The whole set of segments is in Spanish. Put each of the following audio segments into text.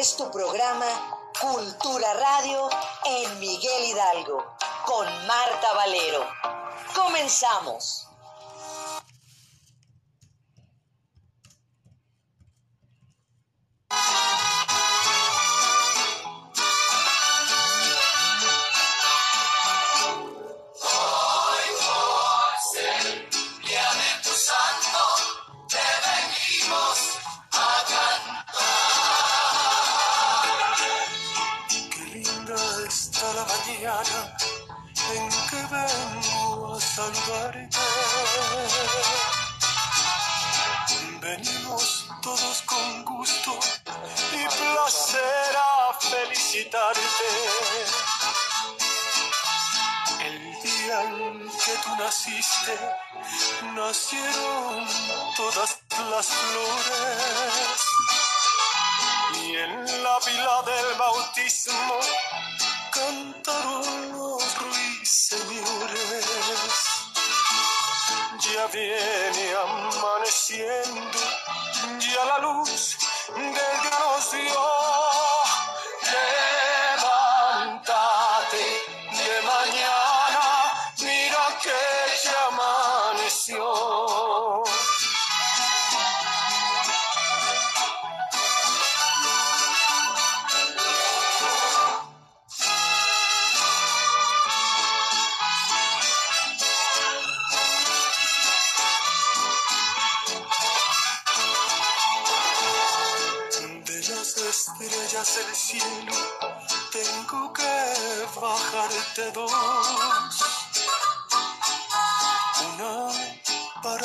es tu programa Cultura Radio en Miguel Hidalgo con Marta Valero. Comenzamos.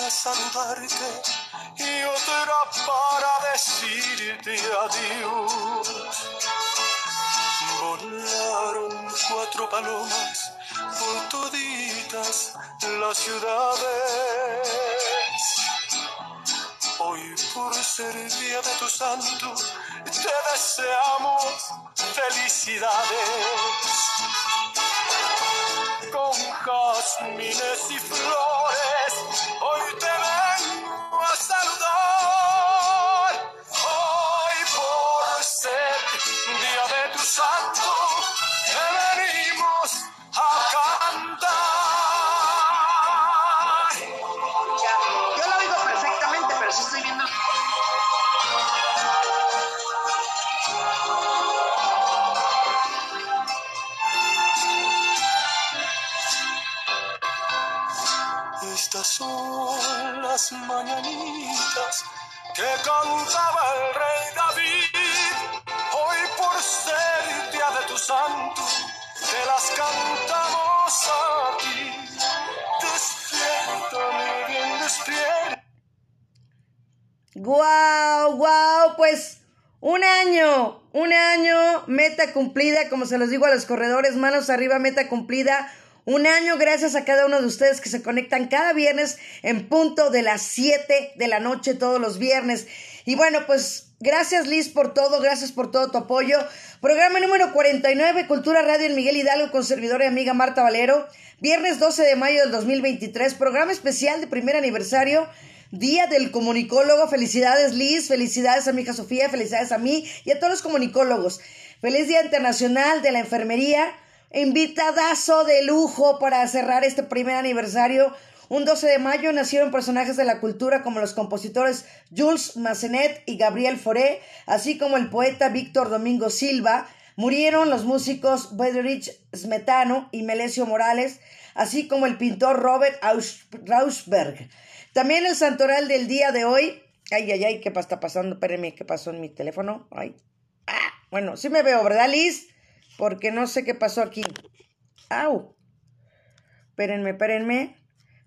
Para saludarte y otra para decirte adiós. Volaron cuatro palomas por toditas las ciudades. Hoy por ser día de tu santo, te deseamos felicidades. Con jazmines y flores, hoy te vengo las mañanitas que cantaba el rey David. Hoy por ser día de tu santo, te las cantamos a ti. Despierta, mi bien, despierta. ¡Guau! ¡Guau! Pues un año, un año, meta cumplida, como se los digo a los corredores, manos arriba, meta cumplida. Un año gracias a cada uno de ustedes que se conectan cada viernes en punto de las 7 de la noche todos los viernes. Y bueno, pues gracias Liz por todo, gracias por todo tu apoyo. Programa número 49, Cultura Radio en Miguel Hidalgo con servidora y amiga Marta Valero. Viernes 12 de mayo del 2023, programa especial de primer aniversario. Día del comunicólogo, felicidades Liz, felicidades a mi hija Sofía, felicidades a mí y a todos los comunicólogos. Feliz Día Internacional de la Enfermería, invitadazo de lujo para cerrar este primer aniversario. Un 12 de mayo nacieron personajes de la cultura como los compositores Jules Massenet y Gabriel Fauré, así como el poeta Víctor Domingo Silva. Murieron los músicos Bedrich Smetano y Melesio Morales, así como el pintor Robert Rausberg. También el santoral del día de hoy. Ay, ay, ay, ¿qué está pasando? Espérenme, ¿qué pasó en mi teléfono? Ay. Ah, bueno, sí me veo, ¿verdad, Liz? Porque no sé qué pasó aquí. ¡Au! Espérenme, espérenme.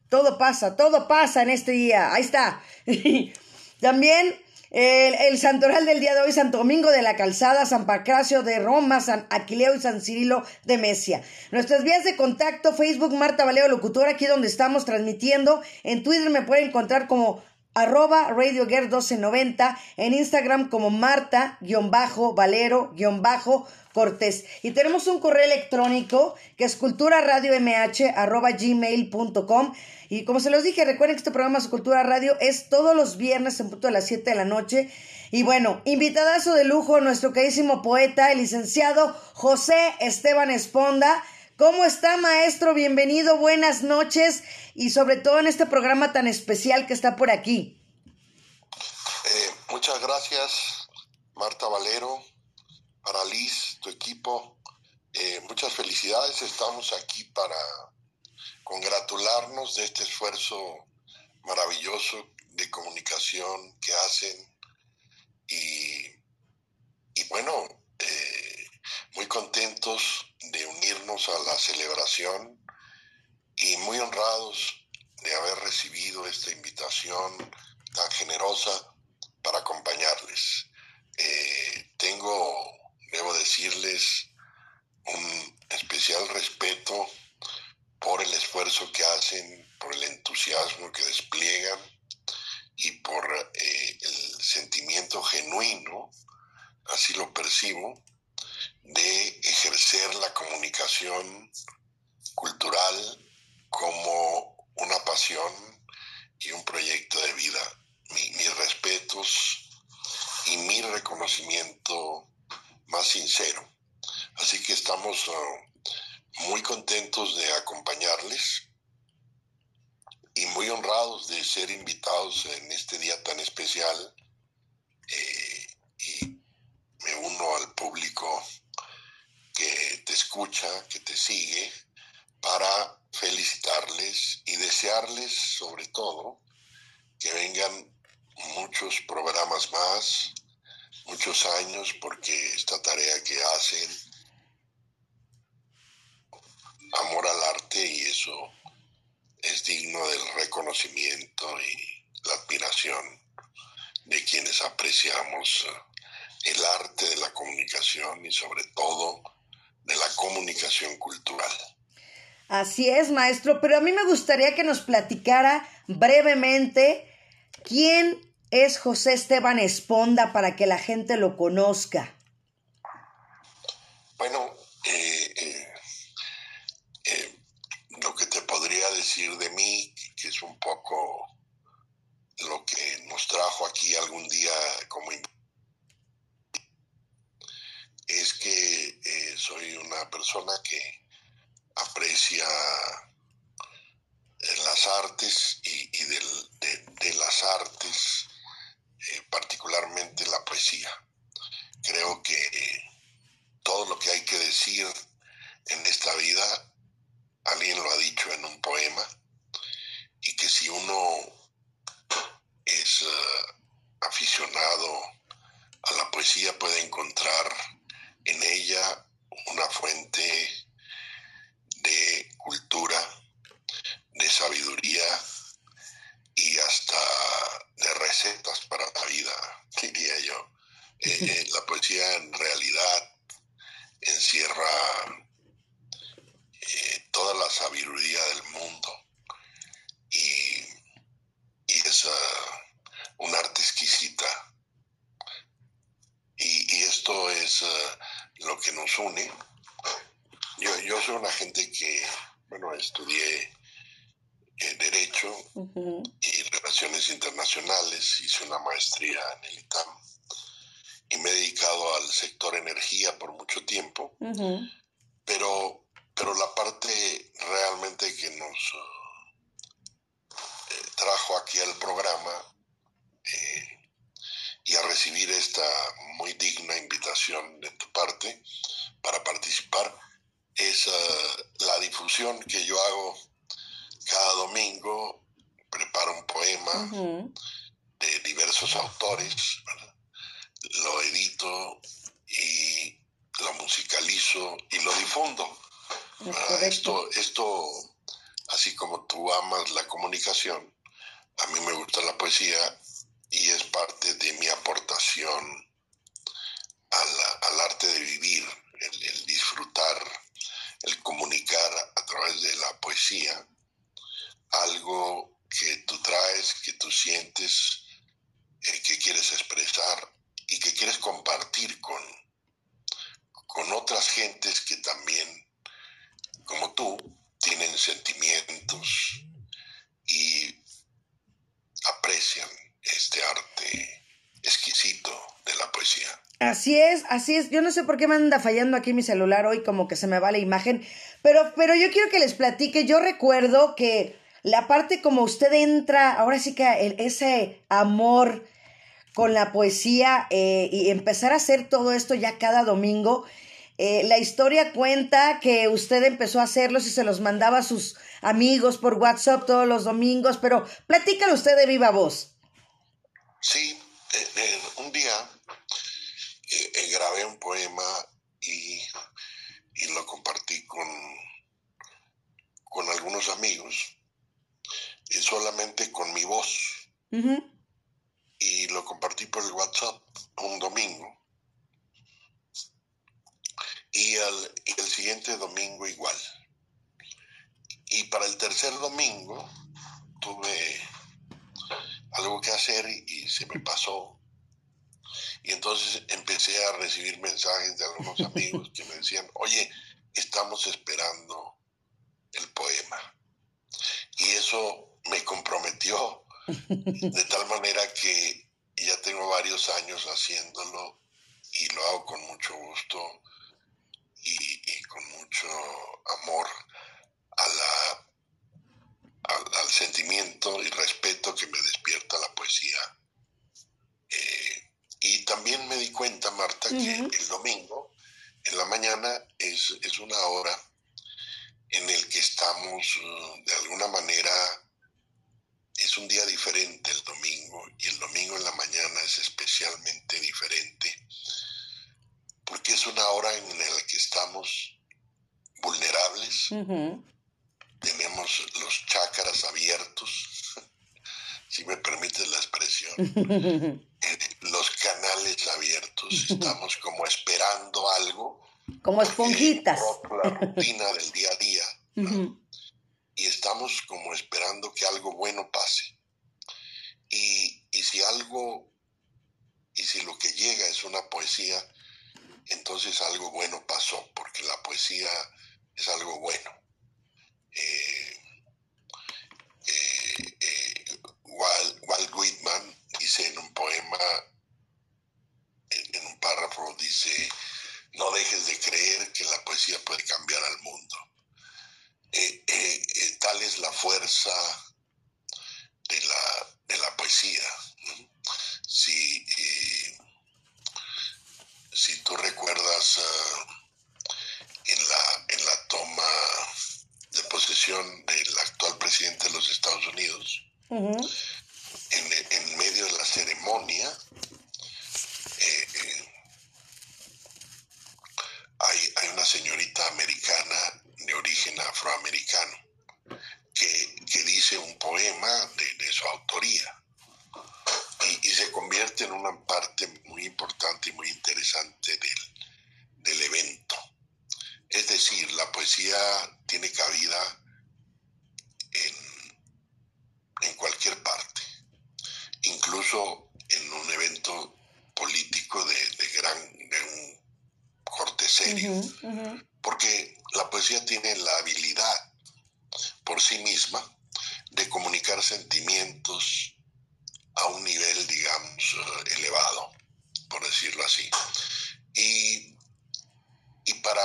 Todo pasa, todo pasa en este día. Ahí está. También el, el, santoral del día de hoy, Santo Domingo de la Calzada, San Pancracio de Roma, San Aquileo y San Cirilo de Mesia. Nuestras vías de contacto, Facebook Marta Valeo Locutor, aquí donde estamos transmitiendo. En Twitter me pueden encontrar como arroba RadioGer1290, en Instagram como Marta-Valero-Cortés. Y tenemos un correo electrónico que es culturaradiomh arroba gmail.com. Y como se los dije, recuerden que este programa Su Cultura Radio es todos los viernes en punto de las 7 de la noche. Y bueno, invitadazo de lujo, nuestro queridísimo poeta, el licenciado José Esteban Esponda. ¿Cómo está, maestro? Bienvenido, buenas noches y sobre todo en este programa tan especial que está por aquí. Eh, muchas gracias, Marta Valero, para Liz, tu equipo. Eh, muchas felicidades. Estamos aquí para congratularnos de este esfuerzo maravilloso de comunicación que hacen y, y bueno, eh, muy contentos de unirnos a la celebración y muy honrados de haber recibido esta invitación tan generosa para acompañarles. Eh, tengo, debo decirles, un especial respeto por el esfuerzo que hacen, por el entusiasmo que despliegan y por eh, el sentimiento genuino, así lo percibo, de ejercer la comunicación cultural como una pasión y un proyecto de vida. mis respetos y mi reconocimiento más sincero. Así que estamos uh, muy contentos de acompañarles y muy honrados de ser invitados en este día tan especial. Eh, y me uno al público que te escucha, que te sigue, para felicitarles y desearles sobre todo que vengan muchos programas más, muchos años, porque esta tarea que hacen, amor al arte y eso es digno del reconocimiento y la admiración de quienes apreciamos el arte de la comunicación y sobre todo de la comunicación cultural. Así es, maestro, pero a mí me gustaría que nos platicara brevemente quién es José Esteban Esponda para que la gente lo conozca. Bueno, eh, eh, eh, lo que te podría decir de mí, que es un poco lo que nos trajo aquí algún día como es que soy una persona que aprecia las artes y, de, las artes, eh, particularmente la poesía. Creo que todo lo que hay que decir en esta vida, alguien lo ha dicho en un poema, y que si uno es eh, aficionado a la poesía puede encontrar en ella una fuente cultura, de sabiduría y hasta de recetas para la vida, diría yo. Eh, eh, la poesía en realidad encierra eh, toda la sabiduría del mundo y, es uh, un arte exquisita. Y, esto es uh, lo que nos une yo, yo soy una gente que, bueno, estudié eh, Derecho y Relaciones Internacionales, hice una maestría en el ITAM y me he dedicado al sector energía por mucho tiempo, pero, pero la parte realmente que nos eh, trajo aquí al programa eh, y a recibir esta muy digna invitación de tu parte para participar es la difusión que yo hago cada domingo. Preparo un poema de diversos autores, lo edito y lo musicalizo y lo difundo. Esto, esto, así como tú amas la comunicación, a mí me gusta la poesía y es parte de mi aportación al, arte de vivir, el disfrutar el comunicar a través de la poesía algo que tú traes, que tú sientes, que quieres expresar y que quieres compartir con, con otras gentes que también, como tú, tienen sentimientos y aprecian este arte exquisito de la poesía. Así es, así es. Yo no sé por qué me anda fallando aquí mi celular hoy, como que se me va la imagen, pero, pero yo quiero que les platique. Yo recuerdo que la parte como usted entra, ahora sí que ese amor con la poesía eh, y empezar a hacer todo esto ya cada domingo. Eh, la historia cuenta que usted empezó a hacerlos y se los mandaba a sus amigos por WhatsApp todos los domingos, pero platícalo usted de viva voz. Sí, eh, un día grabé un poema y, lo compartí con, con algunos amigos, y solamente con mi voz y lo compartí por el WhatsApp un domingo. Y el, el siguiente domingo igual. Y para el tercer domingo tuve algo que hacer y, se me pasó. Y entonces empecé a recibir mensajes de algunos amigos que me decían, oye, estamos esperando el poema. Y eso me comprometió de tal manera que ya tengo varios años haciéndolo y lo hago con mucho gusto y, con mucho amor a la, al, sentimiento y respeto que me despierta la poesía. Eh, y cuenta, Marta, que el domingo, en la mañana, es, es una hora en el que estamos uh, de alguna manera es un día diferente el domingo y el domingo en la mañana es especialmente diferente porque es una hora en la que estamos vulnerables, tenemos los chakras abiertos, si me permites la expresión, eh, los canales abiertos, estamos como esperando algo. Como esponjitas. la rutina del día a día y estamos como esperando que algo bueno pase. Y, si algo, y si lo que llega es una poesía, entonces algo bueno pasó, porque la poesía es algo bueno. Eh, eh, Walt, Whitman dice en un poema, en un párrafo, dice, no dejes de creer que la poesía puede cambiar al mundo. Eh, eh, eh, tal es la fuerza de la, de la poesía. Si, si tú recuerdas en, la, en la toma de posesión del actual presidente de los Estados Unidos, en, en, medio de la ceremonia, hay, hay una señorita americana de origen afroamericano, que, dice un poema de, su autoría y, se convierte en una parte muy importante y muy interesante del, del evento. Es decir, la poesía tiene cabida en, en cualquier parte, incluso en un evento político de, de gran, de un corte serio, porque la poesía tiene la habilidad por sí misma de comunicar sentimientos a un nivel, digamos, eh, elevado, por decirlo así. Y, y para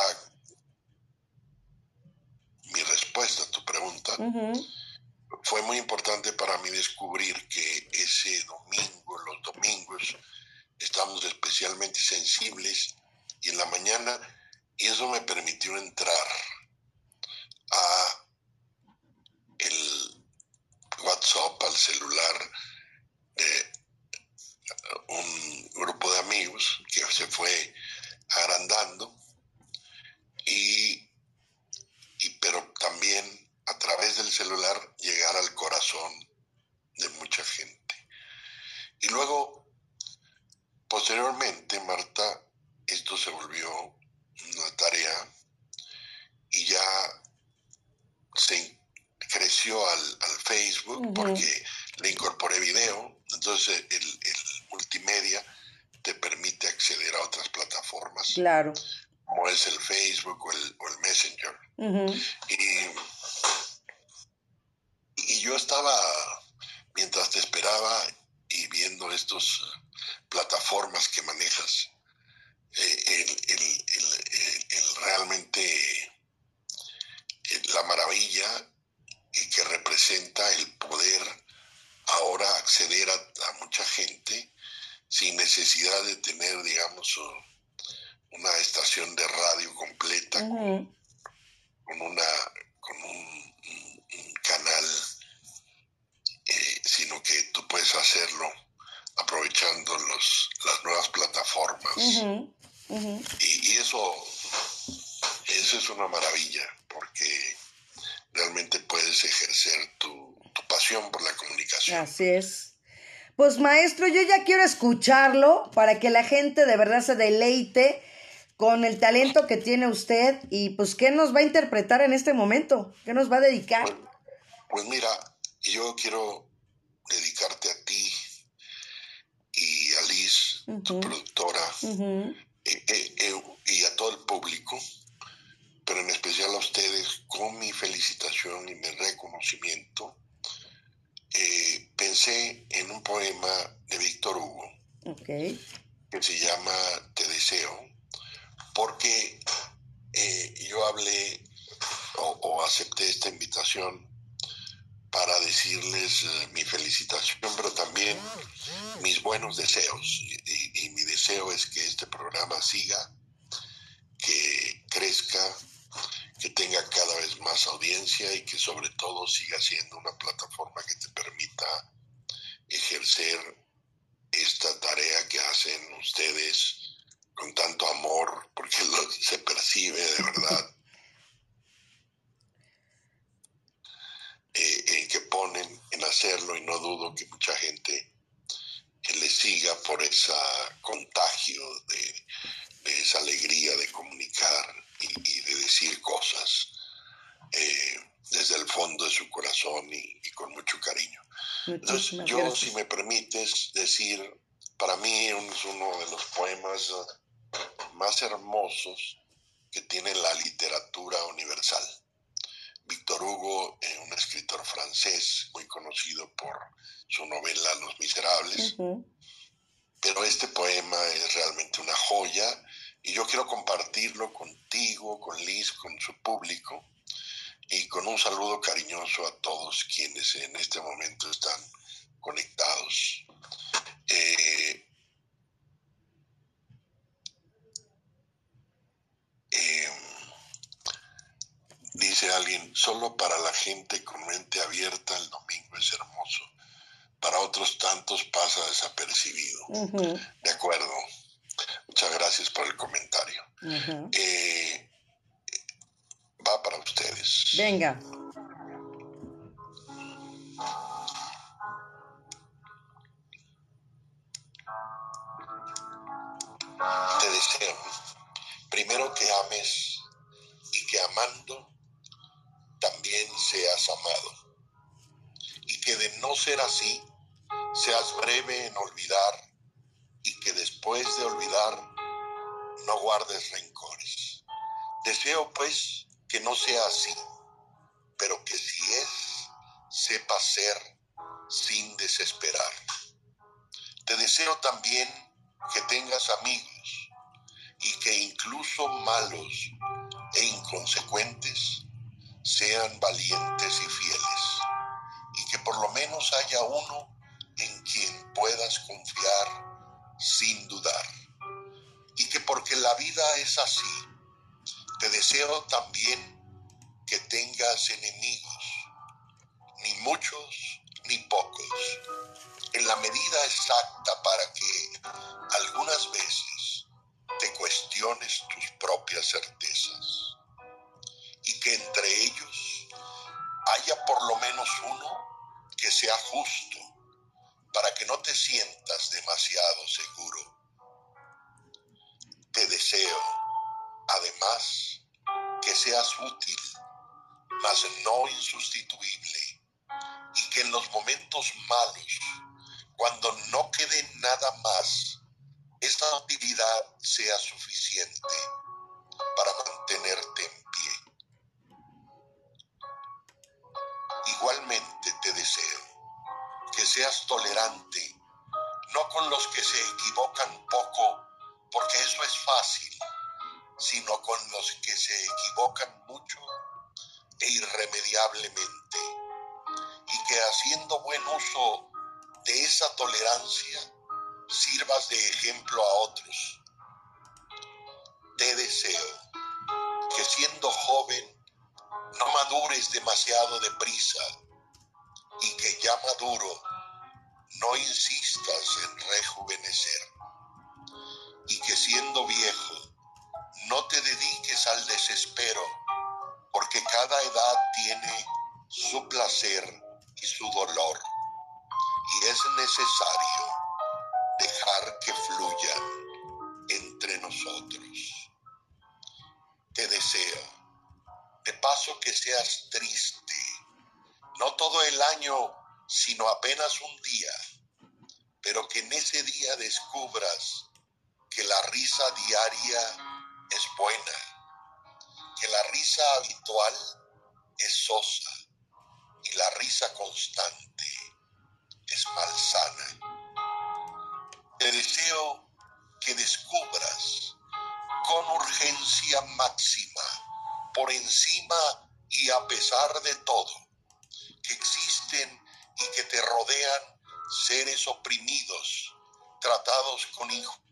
mi respuesta a tu pregunta, fue muy importante para mí descubrir que ese domingo, los domingos, estamos especialmente sensibles y en la mañana y eso me permitió entrar a el WhatsApp, al celular de un grupo de amigos que se fue agrandando y, y pero también a través del celular llegar al corazón de mucha gente. Y luego, posteriormente, Marta, esto se volvió una tarea y ya se creció al, Facebook porque le incorporé video, entonces el, multimedia te permite acceder a otras plataformas. Claro. Como es el Facebook o el, o el Messenger. y, y yo estaba, mientras te esperaba y viendo estas plataformas que manejas, eh, el, realmente eh, la maravilla que representa el poder ahora acceder a, mucha gente sin necesidad de tener, digamos, una estación de radio completa con un, canal, eh, sino que tú puedes hacerlo aprovechando los, las nuevas plataformas. Y, y, eso, eso es una maravilla, porque realmente puedes ejercer tu, tu pasión por la comunicación. Así es. Pues maestro, yo ya quiero escucharlo para que la gente de verdad se deleite con el talento que tiene usted y pues qué nos va a interpretar en este momento, qué nos va a dedicar. Pues, pues mira, yo quiero dedicarte a ti y a Liz, tu productora, eh, eh, eh, y a todo el público, pero en especial a ustedes, con mi felicitación y mi reconocimiento. pensé en un poema de Víctor Hugo que se llama Te deseo, porque yo hablé o acepté esta invitación para decirles eh, mi felicitación, pero también mis buenos deseos. Y, mi deseo es que este programa siga, que crezca, que tenga cada vez más audiencia y que sobre todo siga siendo una plataforma que te permita ejercer esta tarea que hacen ustedes con tanto amor, porque se percibe de verdad. Eh, que ponen en hacerlo y no dudo que mucha gente que le siga por ese contagio de, esa alegría de comunicar y, de decir cosas eh, desde el fondo de su corazón y, con mucho cariño. Entonces, yo, si me permites decir, para mí es uno de los poemas más hermosos que tiene la literatura universal. Víctor Hugo, eh, un escritor francés muy conocido por su novela Los Miserables. Pero este poema es realmente una joya y yo quiero compartirlo contigo, con Liz, con su público y con un saludo cariñoso a todos quienes en este momento están conectados. Eh, eh, Dice alguien, solo para la gente con mente abierta el domingo es hermoso. Para otros tantos pasa desapercibido. De acuerdo. Muchas gracias por el comentario. Eh, va para ustedes. Venga. Te deseo primero que ames y que amando también seas amado. Y que de no ser así, seas breve en olvidar y que después de olvidar no guardes rencores. Deseo pues que no sea así, pero que si es, sepa ser sin desesperar. Te deseo también que tengas amigos y que incluso malos e inconsecuentes sean valientes y fieles, y que por lo menos haya uno puedas confiar sin dudar. Y que porque la vida es así, te deseo también que tengas enemigos, ni muchos ni pocos, en la medida exacta para que algunas veces te cuestiones tus propias certezas y que entre ellos haya por lo menos uno que sea justo para que no te sientas demasiado seguro. Te deseo, además, que seas útil, mas no insustituible, y que en los momentos malos, cuando no quede nada más, esta utilidad sea suficiente para mantenerte en pie. Igualmente te deseo seas tolerante, no con los que se equivocan poco, porque eso es fácil, sino con los que se equivocan mucho e irremediablemente, y que haciendo buen uso de esa tolerancia, sirvas de ejemplo a otros. Te deseo que siendo joven no madures demasiado deprisa y que ya maduro no insistas en rejuvenecer y que siendo viejo no te dediques al desespero porque cada edad tiene su placer y su dolor y es necesario dejar que fluyan entre nosotros. Te deseo, de paso que seas triste, año, sino apenas un día, pero que en ese día descubras que la risa diaria es buena, que la risa habitual es sosa y la risa constante es malsana. Te deseo que descubras con urgencia máxima, por encima y a pesar de todo, y que te rodean seres oprimidos, tratados con injusticia.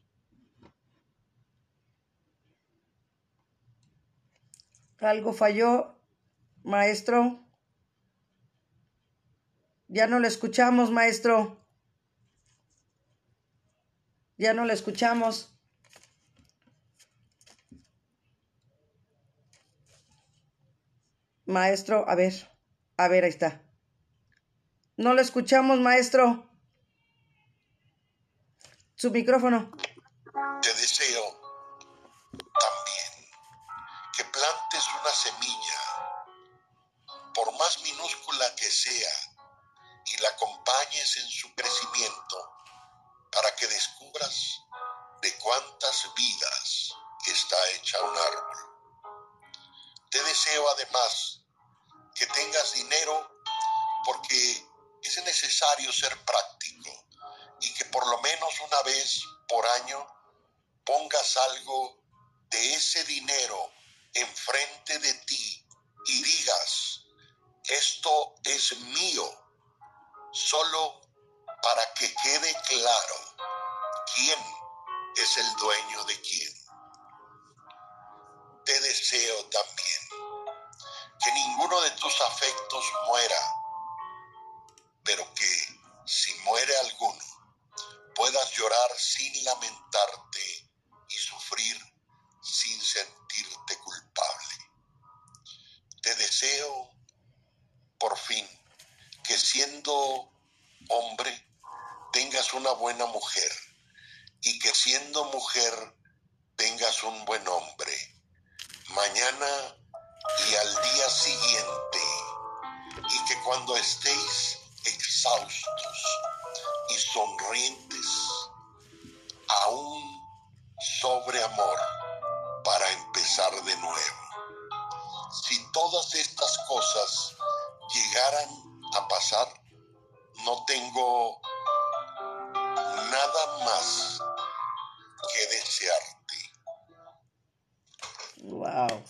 Algo falló, maestro. Ya no le escuchamos, maestro. Ya no le escuchamos. Maestro, a ver, a ver, ahí está. No le escuchamos, maestro. Su micrófono. Te deseo también que plantes una semilla, por más minúscula que sea, y la acompañes en su crecimiento para que descubras de cuántas vidas está hecha un árbol. Te deseo además que tengas dinero porque es necesario ser práctico y que por lo menos una vez por año pongas algo de ese dinero enfrente de ti y digas, esto es mío, solo para que quede claro quién es el dueño de quién. Te deseo también que ninguno de tus afectos muera, pero que si muere alguno, puedas llorar sin lamentarte y sufrir sin sentirte culpable. Te deseo, por fin, que siendo hombre tengas una buena mujer y que siendo mujer tengas un buen hombre. Mañana y al día siguiente y que cuando estéis exhaustos y sonrientes, aún sobre amor para empezar de nuevo. Si todas estas cosas llegaran a pasar, no tengo nada más que desearte. Wow.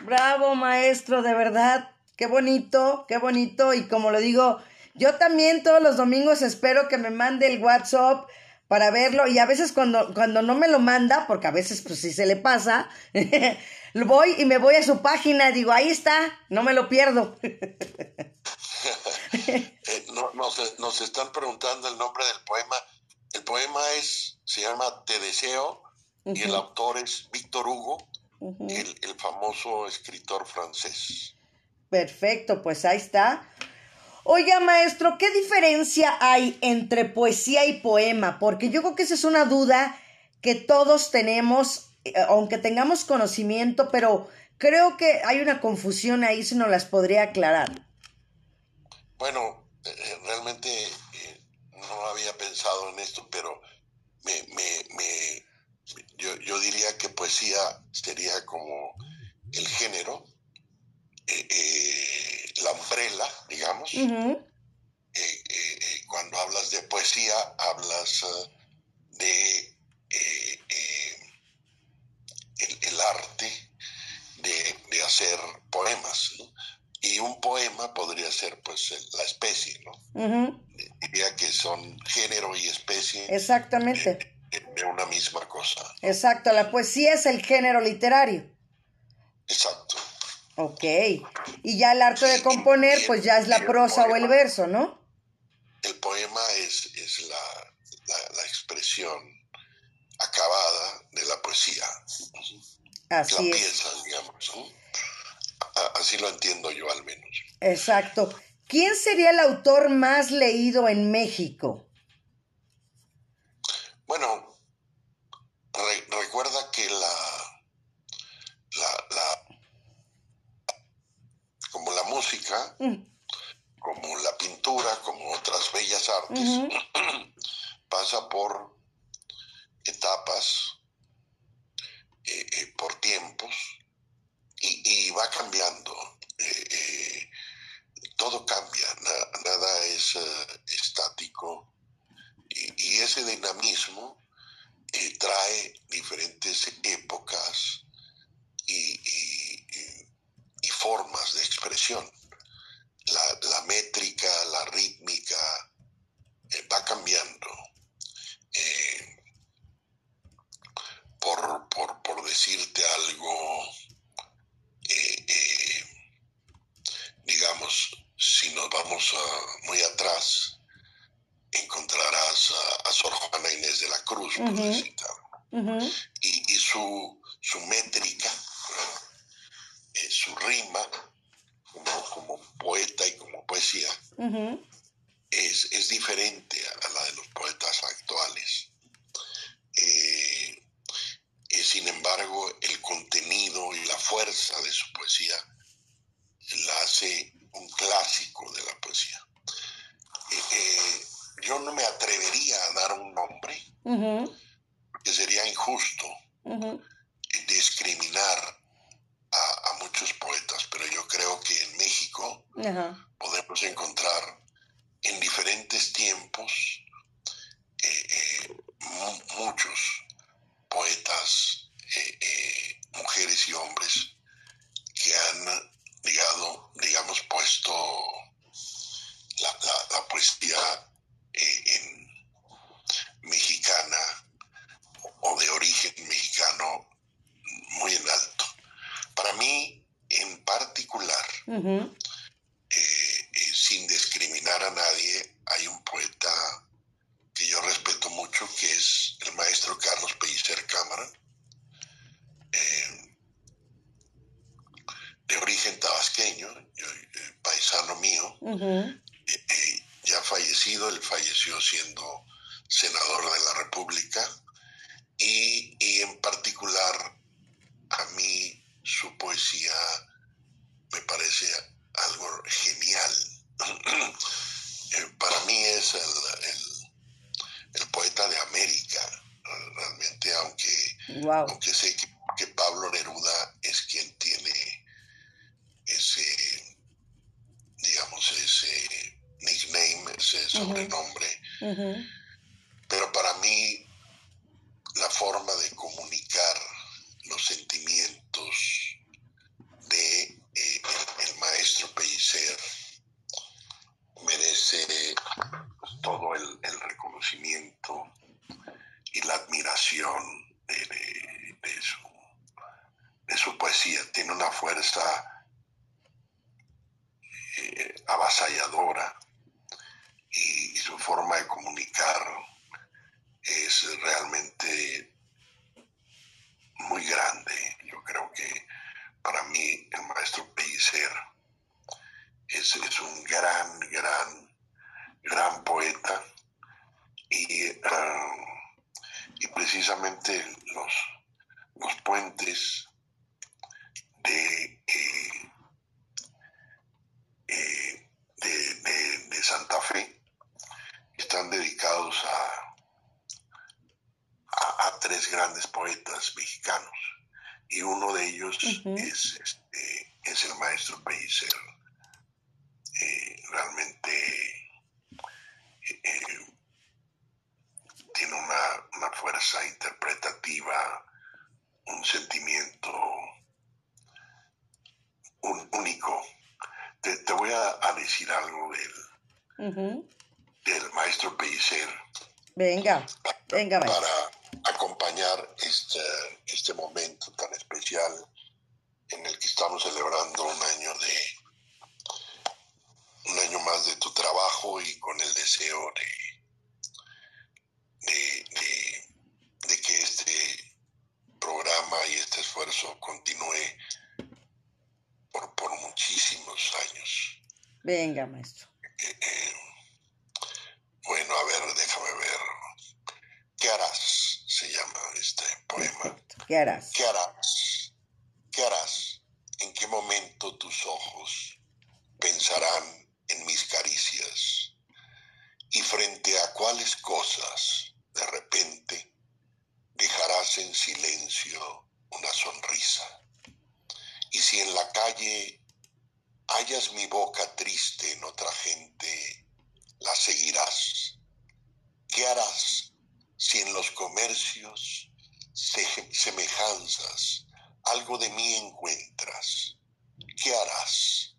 Bravo, maestro, de verdad. Qué bonito, qué bonito. Y como lo digo, yo también todos los domingos espero que me mande el WhatsApp para verlo. Y a veces cuando, cuando no me lo manda, porque a veces pues si se le pasa, voy y me voy a su página, digo, ahí está, no me lo pierdo. Eh, no- nos, nos están preguntando el nombre del poema. El poema es, se llama Te deseo y el autor es Víctor Hugo, el, el famoso escritor francés. Perfecto, pues ahí está. Oiga, maestro, ¿qué diferencia hay entre poesía y poema? Porque yo creo que esa es una duda que todos tenemos, eh, aunque tengamos conocimiento, pero creo que hay una confusión ahí, si nos las podría aclarar. Bueno, eh, realmente eh, no había pensado en esto, pero me, me, me- yo, yo diría que poesía sería como el género, eh, eh, la umbrella, digamos, Ujú, eh, cuando hablas de poesía, hablas eh, de eh, eh, el, el arte de, de hacer poemas. ¿no? Y un poema podría ser pues la especie, ¿no? Diría que son género y especie Exactamente. de, de una misma cosa. Exacto, la poesía es el género literario. Exacto. Ok. Y ya el arte de componer, pues ya es la prosa o el verso, ¿no? El poema es, es la, la- la expresión acabada de la poesía, la Así es. pieza, digamos. Así lo entiendo yo al menos. Exacto. ¿Quién sería el autor más leído en México? Bueno, re- recuerda que la, la, la- como la música, Mm, como la pintura, como otras bellas artes, pasa por etapas, eh, eh, por tiempos, y, y va cambiando. Eh, todo cambia, na- nada es estático, y, y ese dinamismo trae diferentes épocas y formas de expresión. La, la métrica, la rítmica, eh, va cambiando. Eh, por, por- por decirte algo, eh, eh, digamos, si nos vamos a- muy atrás, encontrarás a, a Sor Juana Inés Y, y su, su métrica, eh, su rima, como, como poeta y como poesía, es diferente a, a la de los poetas actuales. Eh, eh, sin embargo, el contenido y la fuerza de su poesía la hace un clásico de la poesía. Eh, eh, yo no me atrevería a dar un nombre, Ujú, que sería injusto ujú, eh, discriminar a, a muchos poetas, pero yo creo que en México ajá, podemos encontrar en diferentes tiempos eh, eh, mu- muchos poetas, eh, eh, mujeres y hombres que han, digado, digamos, puesto la, la- la poesía eh, en mexicana o de origen mexicano muy en alto. Para mí, en particular, ujú, eh, eh, sin discriminar a nadie, hay un poeta que yo respeto mucho, que es el maestro Carlos Pellicer Cámara, eh, de origen tabasqueño, yo, eh, paisano mío, ujú, eh, eh, ya fallecido, él falleció siendo senador de la República, y, y en particular a mí su poesía me parece algo genial. Eh, Para mí es el, el- el poeta de América, realmente, aunque, Wow. aunque sé que, que Pablo Neruda es quien tiene ese, digamos, ese nickname, ese sobrenombre, pero para mí la forma de comunicar los sentimientos de eh, el, el maestro Pellicer merece todo el, el reconocimiento y la admiración de, de- de su, de su poesía. Tiene una fuerza eh, avasalladora su forma de comunicar es realmente muy grande. Yo creo que para mí el maestro Pellicer es, un gran, gran, gran poeta y, ah, y precisamente los, los puentes de, eh, eh, de Santa Fe están dedicados a, a, a tres grandes poetas mexicanos y uno de ellos es, este, es el maestro Pellicer. Eh, realmente eh, tiene una, una fuerza interpretativa, un sentimiento un, único. Te, te voy a, a decir algo del, Ujú. Del maestro Pellicer Venga, venga, maestro. para acompañar este, este momento tan especial en el que estamos celebrando un año de un año más de tu trabajo y con el deseo de, de, de- de que este programa y este esfuerzo continúe por, por muchísimos años. Venga, maestro. Bueno, a ver, déjame ver. ¿Qué harás? Se llama este poema. ¿Qué harás? ¿Qué harás? ¿Qué harás? ¿En qué momento tus ojos pensarán en mis caricias? ¿Y frente a cuáles cosas, de repente, dejarás en silencio una sonrisa? Y si en la calle hallas mi boca triste en otra gente, la seguirás. ¿Qué harás si en los comercios se- semejanzas algo de mí encuentras? ¿Qué harás?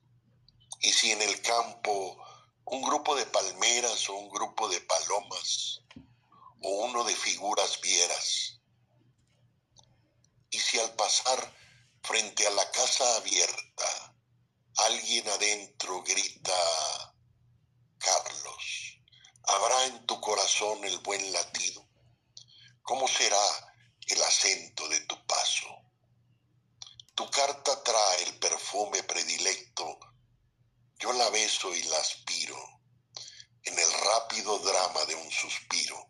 Y si en el campo un grupo de palmeras o un grupo de palomas o uno de figuras vieras, y si al pasar frente a la casa abierta alguien adentro grita, Carlos, ¿habrá en tu corazón el buen latido? ¿Cómo será el acento de tu paso? Tu carta trae el perfume predilecto, yo la beso y la aspiro, en el de un suspiro,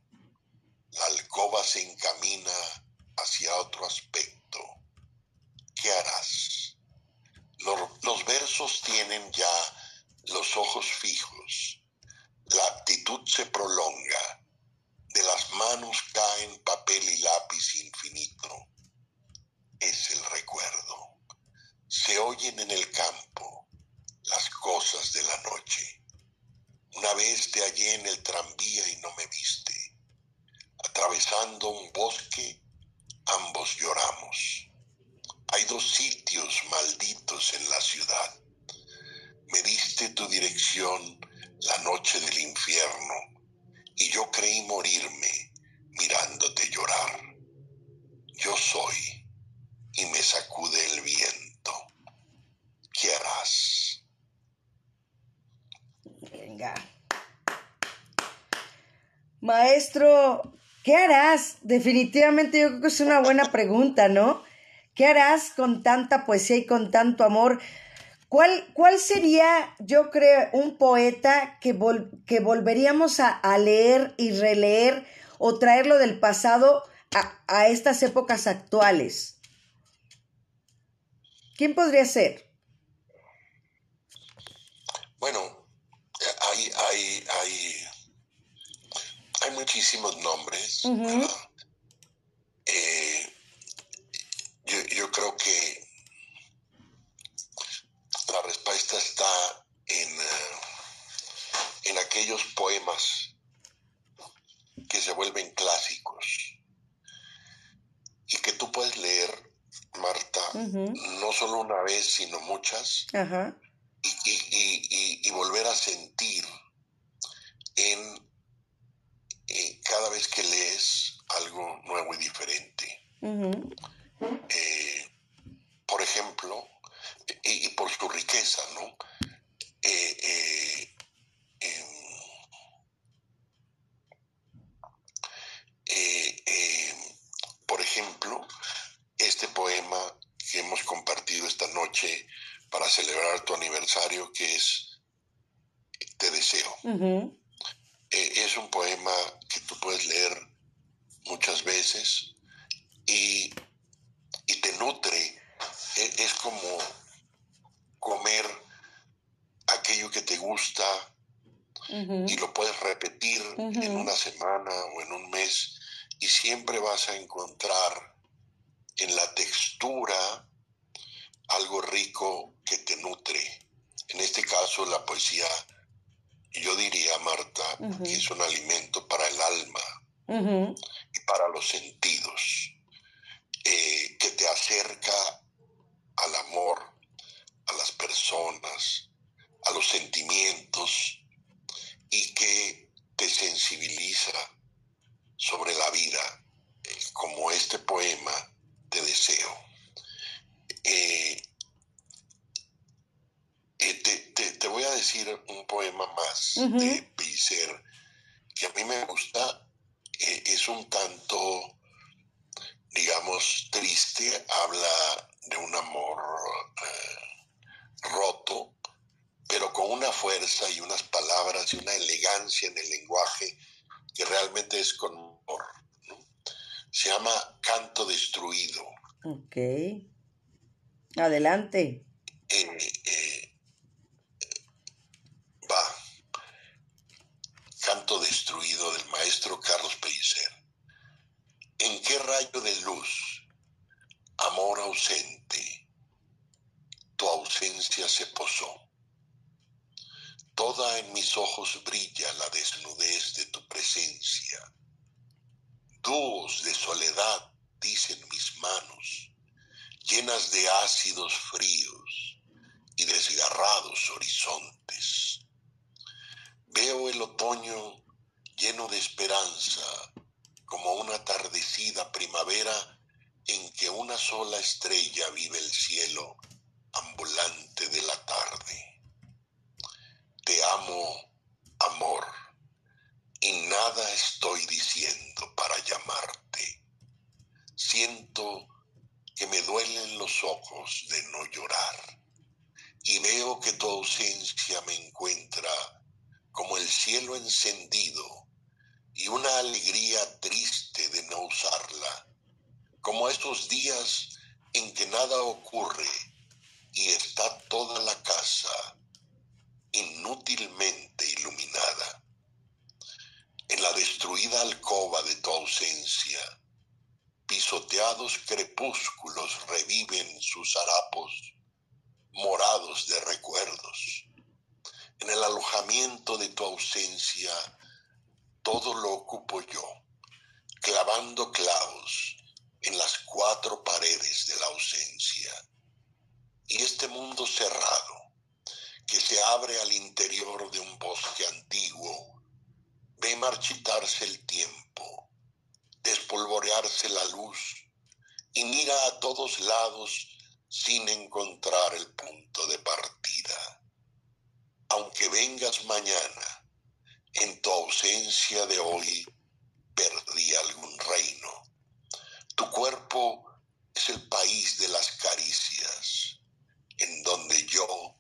la alcoba se encamina hacia otro aspecto. ¿Qué harás? Los versos tienen ya los ojos fijos, la actitud se prolonga, de las manos caen papel y lápiz infinito. Es el recuerdo. Se oyen en el campo las cosas de la noche. Una vez te hallé en el tranvía y no me viste. Atravesando un bosque, ambos lloramos. Hay dos sitios malditos en la ciudad. Me diste tu dirección la noche del infierno y yo creí morirme mirándote llorar. Yo soy y me sacude el viento. ¿Qué harás? Venga. Maestro, ¿qué harás? Definitivamente yo creo que es una buena pregunta, ¿no? ¿Qué harás con tanta poesía y con tanto amor? ¿Cuál, cuál sería, yo creo, un poeta que, vol- que volveríamos a, a leer y releer o traerlo del pasado a, a estas épocas actuales? ¿Quién podría ser? Bueno, hay, hay, hay, hay muchísimos nombres. Eh, yo, yo creo que la respuesta está en, eh, en aquellos poemas que se vuelven clásicos y que tú puedes leer, No solo una vez, sino muchas, y, y- y- y- y volver a sentir en eh, cada vez que lees algo nuevo y diferente. Eh, por ejemplo, y, por su riqueza, ¿no? Eh, em, eh, eh, por ejemplo, este poema que hemos compartido esta noche para celebrar tu aniversario, que es Te deseo. Eh, es un poema que tú puedes leer muchas veces y, y te nutre. E- es como comer aquello que te gusta y lo puedes repetir en una semana o en un mes y siempre vas a encontrar en la textura algo rico que te nutre. En este caso, la poesía yo diría, Marta, que es un alimento para el alma y para los sentidos, eh, que te acerca al amor, a las personas, a los sentimientos y que te sensibiliza sobre la vida, eh, como este poema Te deseo. Eh, eh, te, te- te voy a decir un poema más de Pellicer que a mí me gusta. eh, es un tanto, digamos, triste. Habla de un amor roto, pero con una fuerza y unas palabras y una elegancia en el lenguaje que realmente es con amor. ¿no? Se llama Canto Destruido. Ok. Adelante. Eh, eh, va. Canto destruido del maestro Carlos Pellicer. ¿En qué rayo de luz, amor ausente, tu ausencia se posó? Toda en mis ojos brilla la desnudez de tu presencia. Dúos de soledad, dicen mis manos, llenas de ácidos fríos y desgarrados horizontes. Veo el otoño lleno de esperanza, como una atardecida primavera en que una sola estrella vive el cielo ambulante de la tarde. Te amo, amor, y nada estoy diciendo para llamarte. Siento que me duelen los ojos de no llorar y veo que tu ausencia me encuentra como el cielo encendido y una alegría triste de no usarla, como esos días en que nada ocurre y está toda la casa inútilmente iluminada. En la destruida alcoba de tu ausencia, pisoteados crepúsculos reviven sus harapos, morados de recuerdos. En el alojamiento de tu ausencia, todo lo ocupo yo, clavando clavos en las cuatro paredes de la ausencia. Y este mundo cerrado, que se abre al interior de un bosque antiguo, marchitarse el tiempo, despolvorearse la luz y mira a todos lados sin encontrar el punto de partida. Aunque vengas mañana, en tu ausencia de hoy perdí algún reino. Tu cuerpo es el país de las caricias, en donde yo,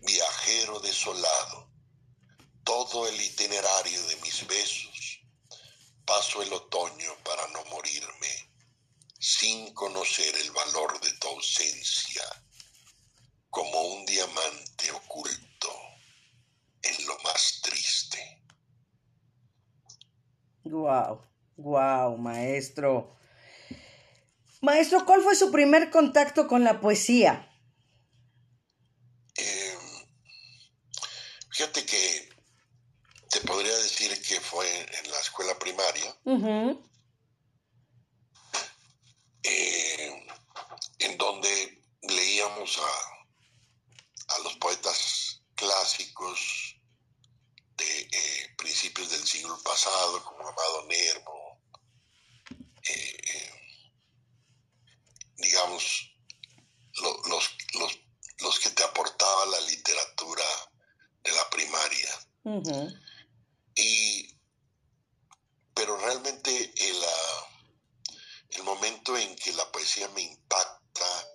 viajero desolado, todo el itinerario de mis besos, paso el otoño para no morirme, sin conocer el valor de tu ausencia, como un diamante oculto en lo más triste. Wow, wow, maestro. Maestro, ¿cuál fue su primer contacto con la poesía? Eh, fíjate que te podría decir que fue en la escuela primaria, eh, en donde leíamos a, a los poetas clásicos de eh, principios del siglo pasado, como Amado Nervo, eh, digamos, lo- los, los, los que te aportaba la literatura de la primaria. Y, pero realmente el, ah, el momento en que la poesía me impacta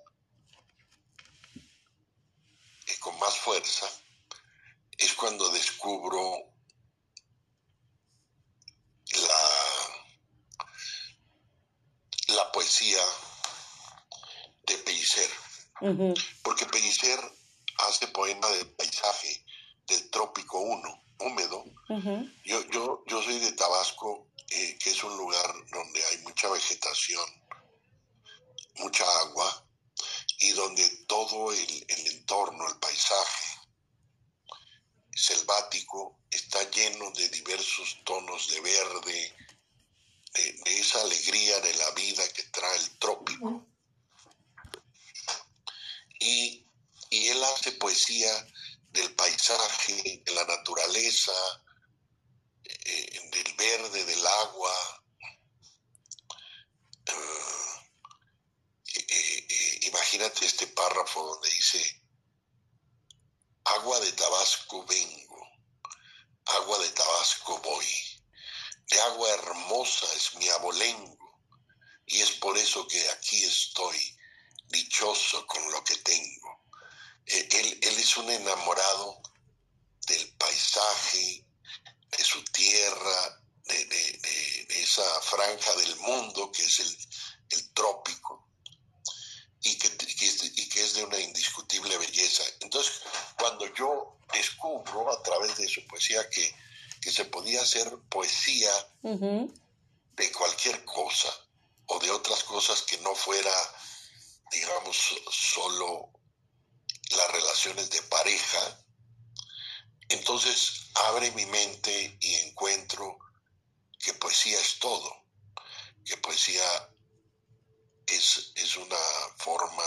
eh, con más fuerza es cuando descubro la, la poesía de Pellicer. Porque Pellicer hace poema del paisaje del trópico 1, húmedo, yo, yo, yo soy de Tabasco, eh, que es un lugar donde hay mucha vegetación, mucha agua, y donde todo el, el entorno, el paisaje, selvático está lleno de diversos tonos de verde, de, esa alegría de la vida que trae el trópico. Y, y él hace poesía del paisaje, de la naturaleza, eh, del verde, del agua. Eh, eh, imagínate este párrafo donde dice, agua de Tabasco vengo, agua de Tabasco voy, de agua hermosa es mi abolengo, y es por eso que aquí estoy, dichoso con lo que tengo. Él, él es un enamorado del paisaje, de su tierra, de, esa franja del mundo que es el, trópico y que, y que, es de una indiscutible belleza. Entonces, cuando yo descubro a través de su poesía que, que se podía hacer poesía de cualquier cosa o de otras cosas que no fuera, digamos, solo las relaciones de pareja, entonces abre mi mente y encuentro que poesía es todo, que poesía es, es una forma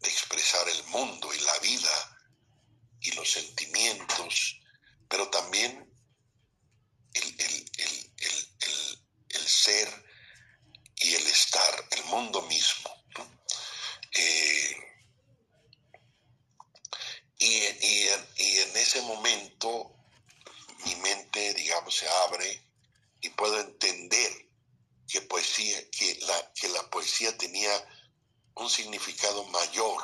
de expresar el mundo y la vida y los sentimientos, pero también el, ser y el estar, el mundo mismo. Eh, y, en ese momento mi mente, digamos, se abre y puedo entender que, poesía, que, la, que la poesía tenía un significado mayor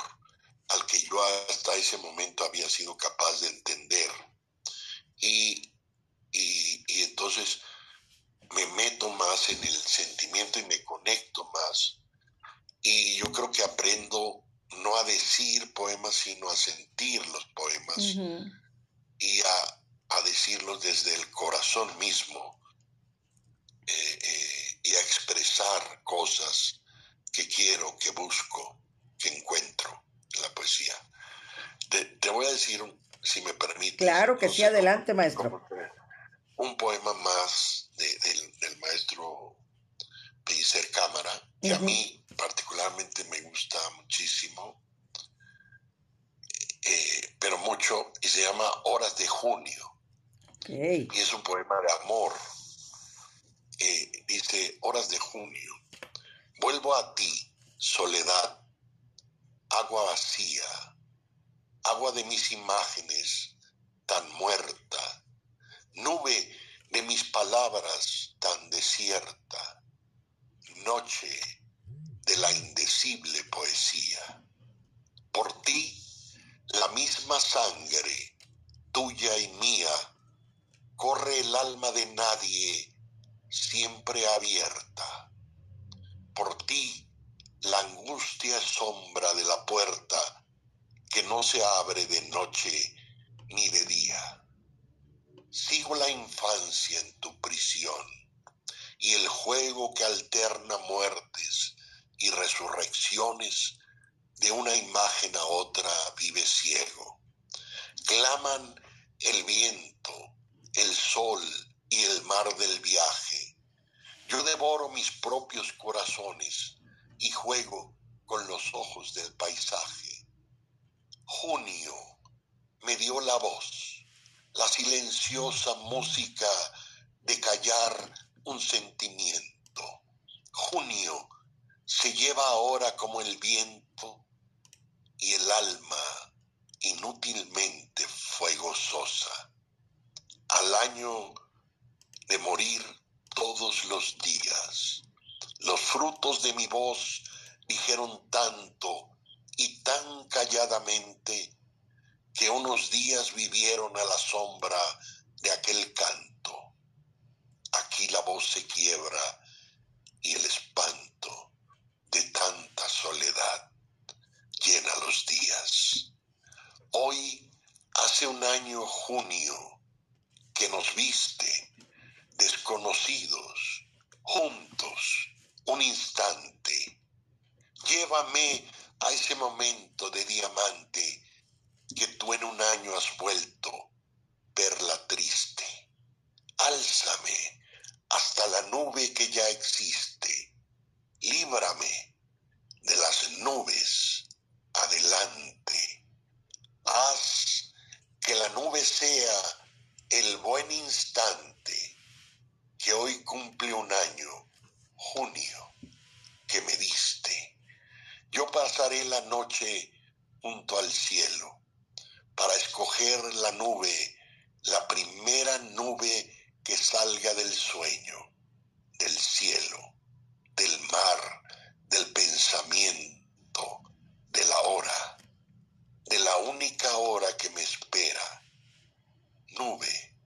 al que yo hasta ese momento había sido capaz de entender. Y, y, entonces me meto más en el sentimiento y me conecto más. Y yo creo que aprendo no a decir poemas, sino a sentir los poemas y a, decirlos desde el corazón mismo eh, eh, y a expresar cosas que quiero, que busco, que encuentro en la poesía. Te, voy a decir, si me permite. Claro que sí, adelante, maestro. un poema más del, maestro Pellicer Cámara, que a mí particularmente me gusta muchísimo, eh, pero mucho, y se llama Horas de Junio. Y es un poema de amor. Eh, dice, Horas de Junio, vuelvo a ti, soledad, agua vacía, agua de mis imágenes tan muerta, nube de mis palabras tan desierta, noche de la indecible poesía. Por ti, la misma sangre, tuya y mía, corre el alma de nadie, siempre abierta. Por ti, la angustia sombra de la puerta que no se abre de noche ni de día. Sigo la infancia en tu prisión y el juego que alterna muertes y resurrecciones de una imagen a otra vive ciego. Claman el viento, el sol y el mar del viaje. Yo devoro mis propios corazones y juego con los ojos del paisaje. Junio me dio la voz, la silenciosa música de callar un sentimiento. Junio se lleva ahora como el viento y el alma inútilmente fue gozosa. Al año de morir todos los días, los frutos de mi voz dijeron tanto y tan calladamente que unos días vivieron a la sombra de aquel canto. Aquí la voz se quiebra y el espanto de tanta soledad llena los días. Hoy hace un año junio que nos viste desconocidos, juntos, un instante. Llévame a ese momento de diamante que tú en un año has vuelto perla triste. Álzame hasta la nube que ya existe. Líbrame de las nubes adelante. Haz que la nube sea el buen instante que hoy cumple un año, junio, que me diste. Yo pasaré la noche junto al cielo para escoger la nube, la primera nube que salga del sueño, del cielo, del mar, del pensamiento, de la hora, de la única hora que me espera, nube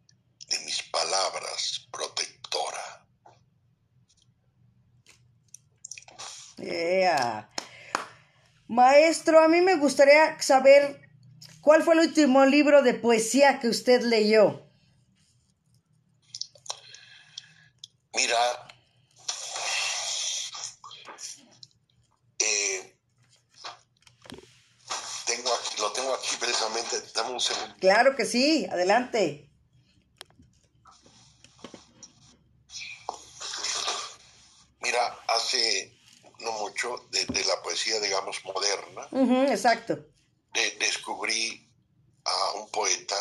de mis palabras protectora. Yeah. Maestro, a mí me gustaría saber cuál fue el último libro de poesía que usted leyó. Mira, eh, tengo aquí, lo tengo aquí precisamente, dame un segundo. Claro que sí, adelante. Mira, hace no mucho de, de la poesía, digamos, exacto. de- descubrí a un poeta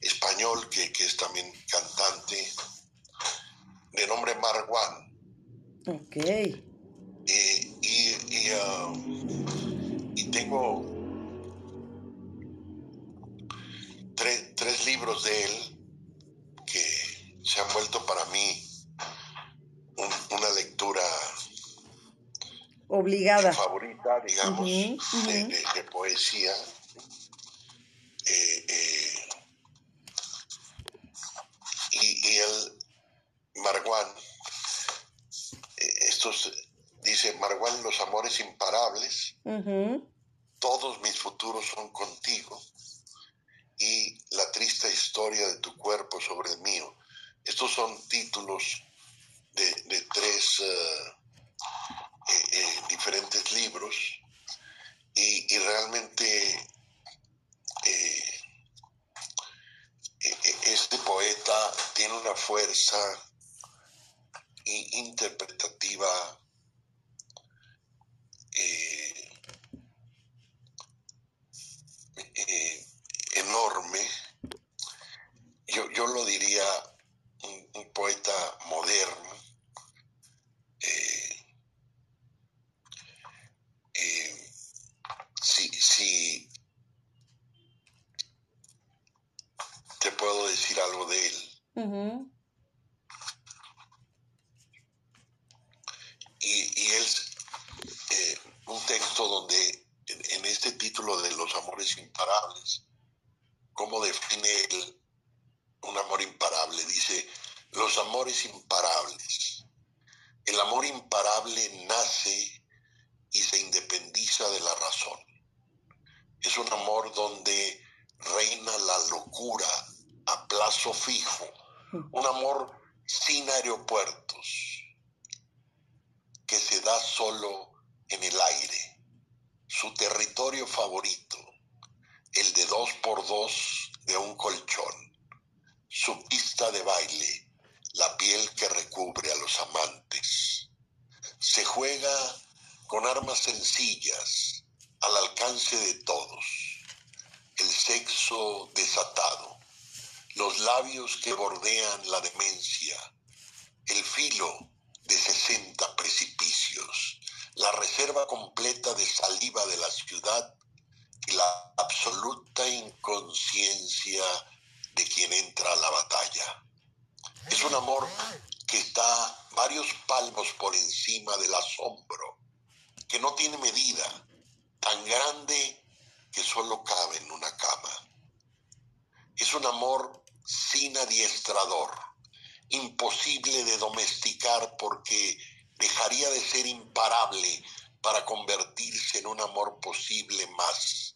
español que, que es también cantante, de nombre Marwan. Ok. Y, y, y tengo tres, tres libros de él que se han vuelto para mí un- una lectura Obligada. favorita, digamos, de, ujú. de- de poesía. Eh, eh, y, y el Marguán, eh, estos, dice Marguán, los amores imparables, todos mis futuros son contigo, y la triste historia de tu cuerpo sobre el mío. Estos son títulos de, de tres diferentes libros y, y realmente eh, eh, eh, este poeta tiene una fuerza interpretativa eh, eh, enorme. Yo, yo lo diría un poeta moderno. eh, eh, si, si te puedo decir algo de él. Y, y es eh, un texto donde en, en este título de los amores imparables, ¿cómo define él un amor imparable? Dice, los amores imparables. El amor imparable nace y se independiza de la razón. Es un amor donde reina la locura a plazo fijo. Un amor sin aeropuertos, que se da solo en el aire. Su territorio favorito, el de dos por dos de un colchón. Su pista de baile, la piel que recubre a los amantes. Se juega con armas sencillas, al alcance de todos. El sexo desatado, los labios que bordean la demencia, el filo de 60 precipicios, la reserva completa de saliva de la ciudad y la absoluta inconsciencia de quien entra a la batalla. Es un amor que está varios palmos por encima del asombro, que no tiene medida, tan grande que solo cabe en una cama. Es un amor sin adiestrador, imposible de domesticar porque dejaría de ser imparable para convertirse en un amor posible más,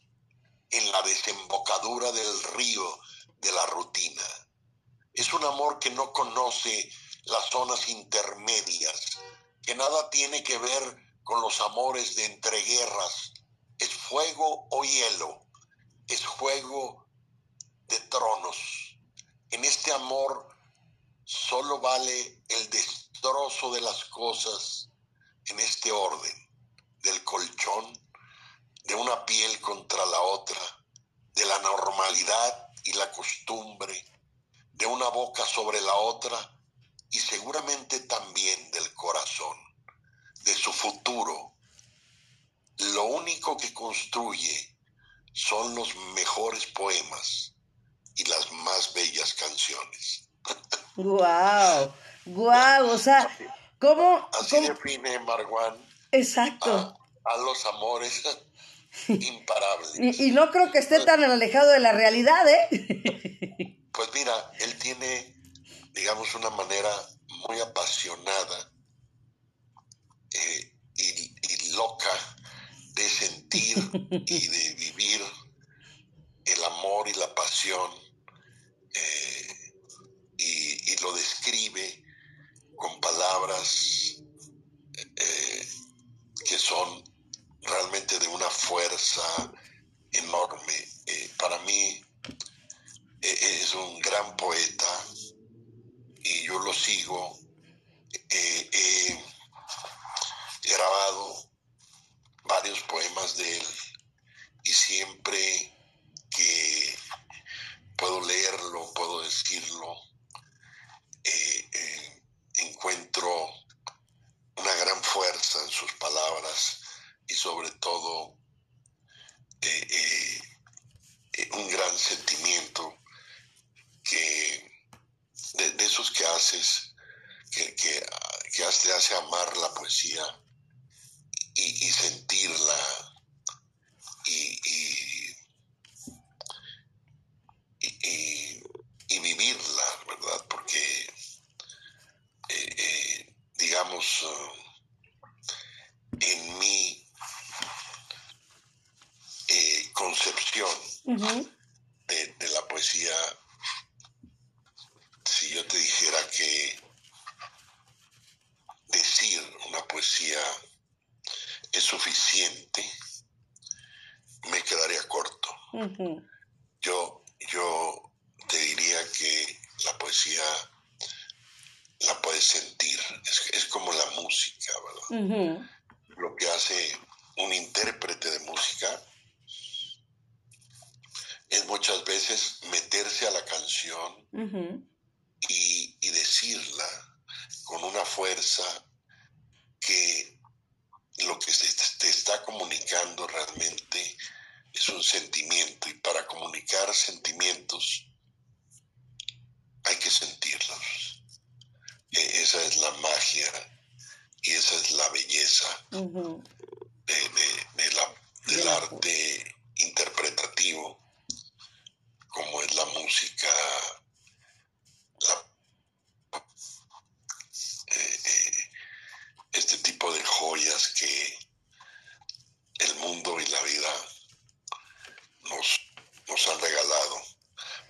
en la desembocadura del río de la rutina. Es un amor que no conoce las zonas intermedias, que nada tiene que ver con los amores de entreguerras. Es fuego o hielo, es juego de tronos, En este amor solo vale el destrozo de las cosas en este orden, del colchón, de una piel contra la otra, de la normalidad y la costumbre, de una boca sobre la otra y seguramente también del corazón, de su futuro. Lo único que construye son los mejores poemas y las más bellas canciones. ¡Guau! ¡Guau! O sea, ¿cómo? Así cómo- define Marwan Exacto. a, a los amores imparables. Y, y no creo que esté tan alejado de la realidad, ¿eh? Pues mira, él tiene, digamos, una manera muy apasionada eh, y, y loca y de vivir el amor y la pasión eh, y, y lo describe con palabras eh, que son realmente de una fuerza enorme. Eh, para mí eh, es un gran poeta y yo lo sigo. Eh, he grabado varios poemas de él y siempre que puedo leerlo, puedo decirlo, eh, eh, encuentro una gran fuerza en sus palabras y sobre todo eh, eh, eh, un gran sentimiento que de, de esos que haces, que, que, que hace- te hace amar la poesía y, y sentirla y, y, y- y- y vivirla, ¿verdad? Porque, eh, eh, digamos, eh, en mi eh, concepción Ujú. de, de la poesía, si yo te dijera que decir una poesía es suficiente, me quedaría corto. Ujú. Yo, yo te diría que la poesía la puedes sentir, es, es como la música, ¿verdad? Ujú. Lo que hace un intérprete de música es muchas veces meterse a la canción y, y decirla con una fuerza que lo que se te está comunicando realmente es un sentimiento y para comunicar sentimientos hay que sentirlos. E- esa es la magia y esa es la belleza. De, de- de la- del arte interpretativo, como es la música, la- eh, eh, este tipo de joyas que el mundo y la vida nos, nos han regalado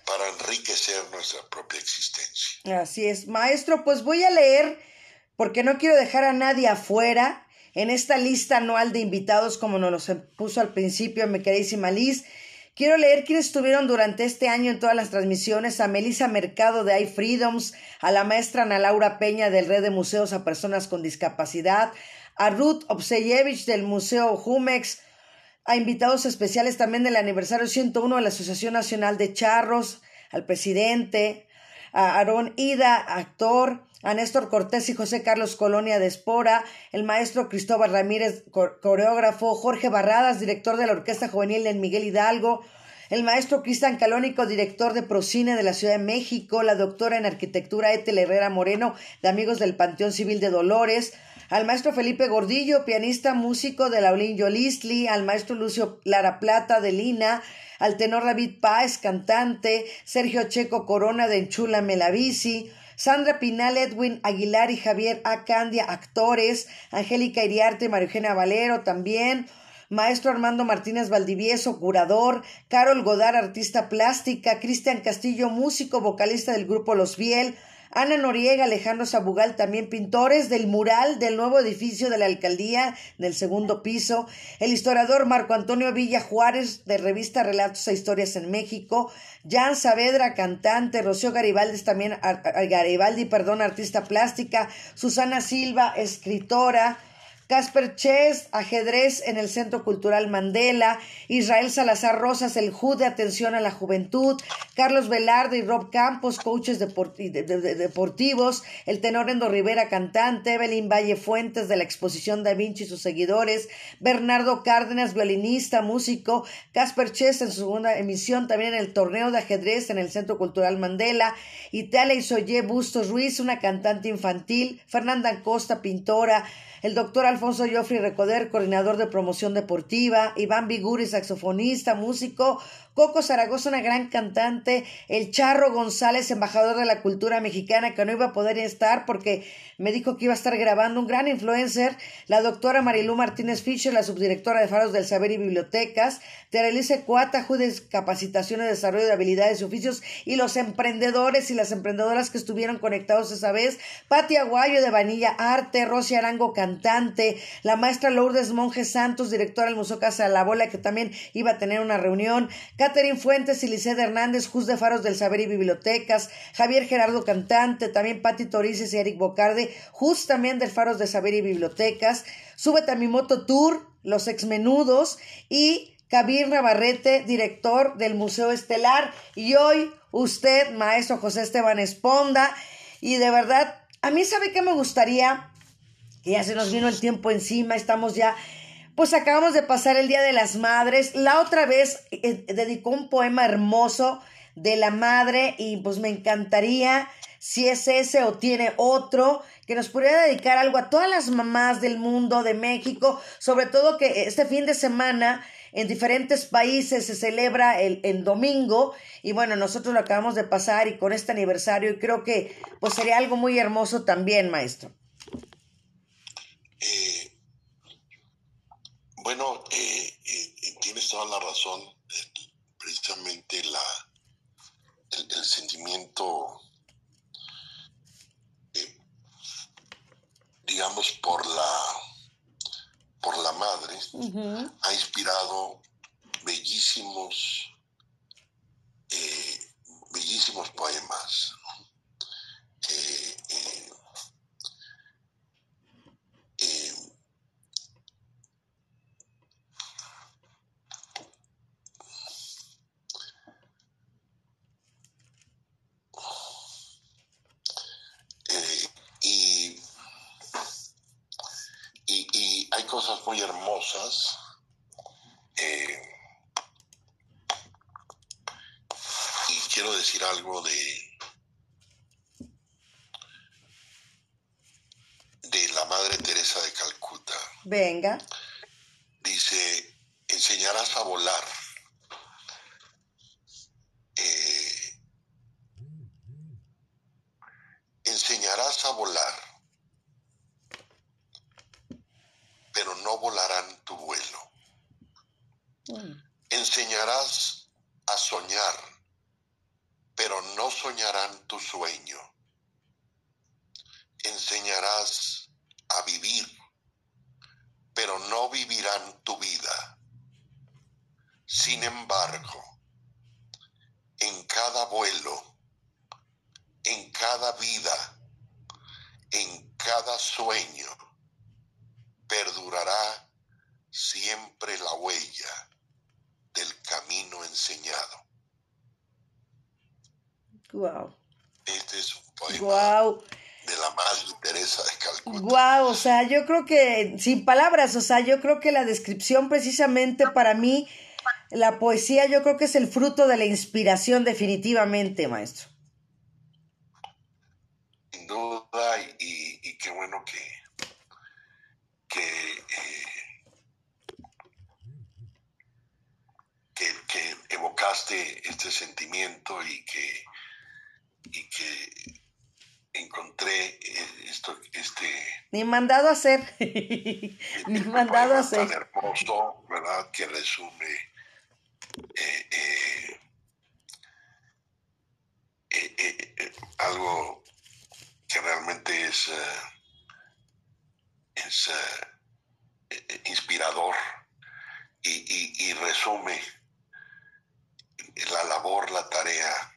para enriquecer nuestra propia existencia. Así es. Maestro, pues voy a leer, porque no quiero dejar a nadie afuera, en esta lista anual de invitados, como nos los puso al principio mi queridísima Liz. Quiero leer quiénes estuvieron durante este año en todas las transmisiones. A Melissa Mercado de iFreedoms, a la maestra Ana Laura Peña del Red de Museos a Personas con Discapacidad, a Ruth Obseyevich del Museo Jumex, a invitados especiales también del aniversario 101 de la Asociación Nacional de Charros, al presidente, a Aarón Ida, actor, a Néstor Cortés y José Carlos Colonia de Espora, el maestro Cristóbal Ramírez, co- coreógrafo, Jorge Barradas, director de la Orquesta Juvenil en Miguel Hidalgo, el maestro Cristian Calónico, director de Procine de la Ciudad de México, la doctora en arquitectura Etel Herrera Moreno, de Amigos del Panteón Civil de Dolores, al maestro Felipe Gordillo, pianista, músico de Laulín Yolistli, al maestro Lucio Lara Plata de Lina, al tenor David Páez, cantante, Sergio Checo Corona de Enchula Melavisi, Sandra Pinal, Edwin Aguilar y Javier A. Candia, actores, Angélica Iriarte, María Eugenia Valero también, Maestro Armando Martínez Valdivieso, curador, Carol Godar, artista plástica, Cristian Castillo, músico, vocalista del grupo Los Biel, Ana Noriega, Alejandro Sabugal, también pintores del mural del nuevo edificio de la alcaldía del segundo piso, el historiador Marco Antonio Villa Juárez de revista Relatos e Historias en México, Jan Saavedra, cantante, Rocío Garibaldi, también Garibaldi, perdón, artista plástica, Susana Silva, escritora, Casper Chess, ajedrez en el Centro Cultural Mandela, Israel Salazar Rosas, el HUD de Atención a la Juventud, Carlos Velarde y Rob Campos, coaches deportivos, el tenor Endo Rivera, cantante, Evelyn Valle Fuentes de la exposición Da Vinci y sus seguidores, Bernardo Cárdenas, violinista, músico, Casper Chess en su segunda emisión también en el torneo de ajedrez en el Centro Cultural Mandela, Italia Isoye Bustos Ruiz, una cantante infantil, Fernanda Costa, pintora, el doctor Alfonso Joffrey Recoder, coordinador de promoción deportiva, Iván Viguri, saxofonista, músico, Coco Zaragoza, una gran cantante, el Charro González, embajador de la cultura mexicana, que no iba a poder estar porque me dijo que iba a estar grabando, un gran influencer, la doctora Marilú Martínez Fischer, la subdirectora de Faros del Saber y Bibliotecas, Terelice Cuata, Judes Capacitación y Desarrollo de Habilidades y Oficios, y los emprendedores y las emprendedoras que estuvieron conectados esa vez, Pati Aguayo de Vanilla Arte, Rosy Arango, cantante, la maestra Lourdes Monje Santos, directora del Museo Casa de la Bola, que también iba a tener una reunión, Catherine Fuentes y Liceda Hernández, Jus de Faros del Saber y Bibliotecas, Javier Gerardo Cantante, también Patti Torices y Eric Bocarde, Jus también del Faros de Saber y Bibliotecas, Súbete a mi moto tour, Los Exmenudos y Kabir Navarrete, director del Museo Estelar. Y hoy usted, maestro José Esteban Esponda. Y de verdad, a mí sabe que me gustaría, que ya se nos vino el tiempo encima, estamos ya pues acabamos de pasar el Día de las Madres. La otra vez eh, dedicó un poema hermoso de la madre y pues me encantaría si es ese o tiene otro que nos pudiera dedicar algo a todas las mamás del mundo, de México, sobre todo que este fin de semana en diferentes países se celebra el, el, domingo y bueno, nosotros lo acabamos de pasar y con este aniversario y creo que pues sería algo muy hermoso también, maestro. Eh, bueno, eh, eh, tienes toda la razón. precisamente la, el, sentimiento, eh, digamos, por la, por la madre, ha inspirado bellísimos, bellísimos poemas. Muy hermosas. Eh, y quiero decir algo de, de la Madre Teresa de Calcuta. Venga. Dice, enseñarás a volar. Eh, enseñarás a volar pero no volarán tu vuelo. Mm. Enseñarás a soñar, pero no soñarán tu sueño. Enseñarás a vivir, pero no vivirán tu vida. Sin embargo, en cada vuelo, en cada vida, en cada sueño, perdurará siempre la huella del camino enseñado. Wow. Este es un poema de la Madre Teresa de Calcuta. Wow, o sea, yo creo que, sin palabras, o sea, yo creo que la descripción precisamente para mí, la poesía, yo creo que es el fruto de la inspiración definitivamente, maestro. Sin duda, y qué bueno que, eh, que, que, evocaste este sentimiento y que, y que encontré eh, esto, este... Ni mandado a hacer. Ni mandado a hacer. Tan hermoso, ¿verdad? Que resume eh, algo que realmente es, eh, es eh, inspirador y, y, resume la labor, la tarea,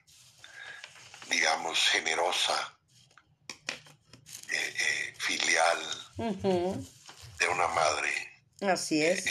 digamos, generosa, filial de una madre. Así es.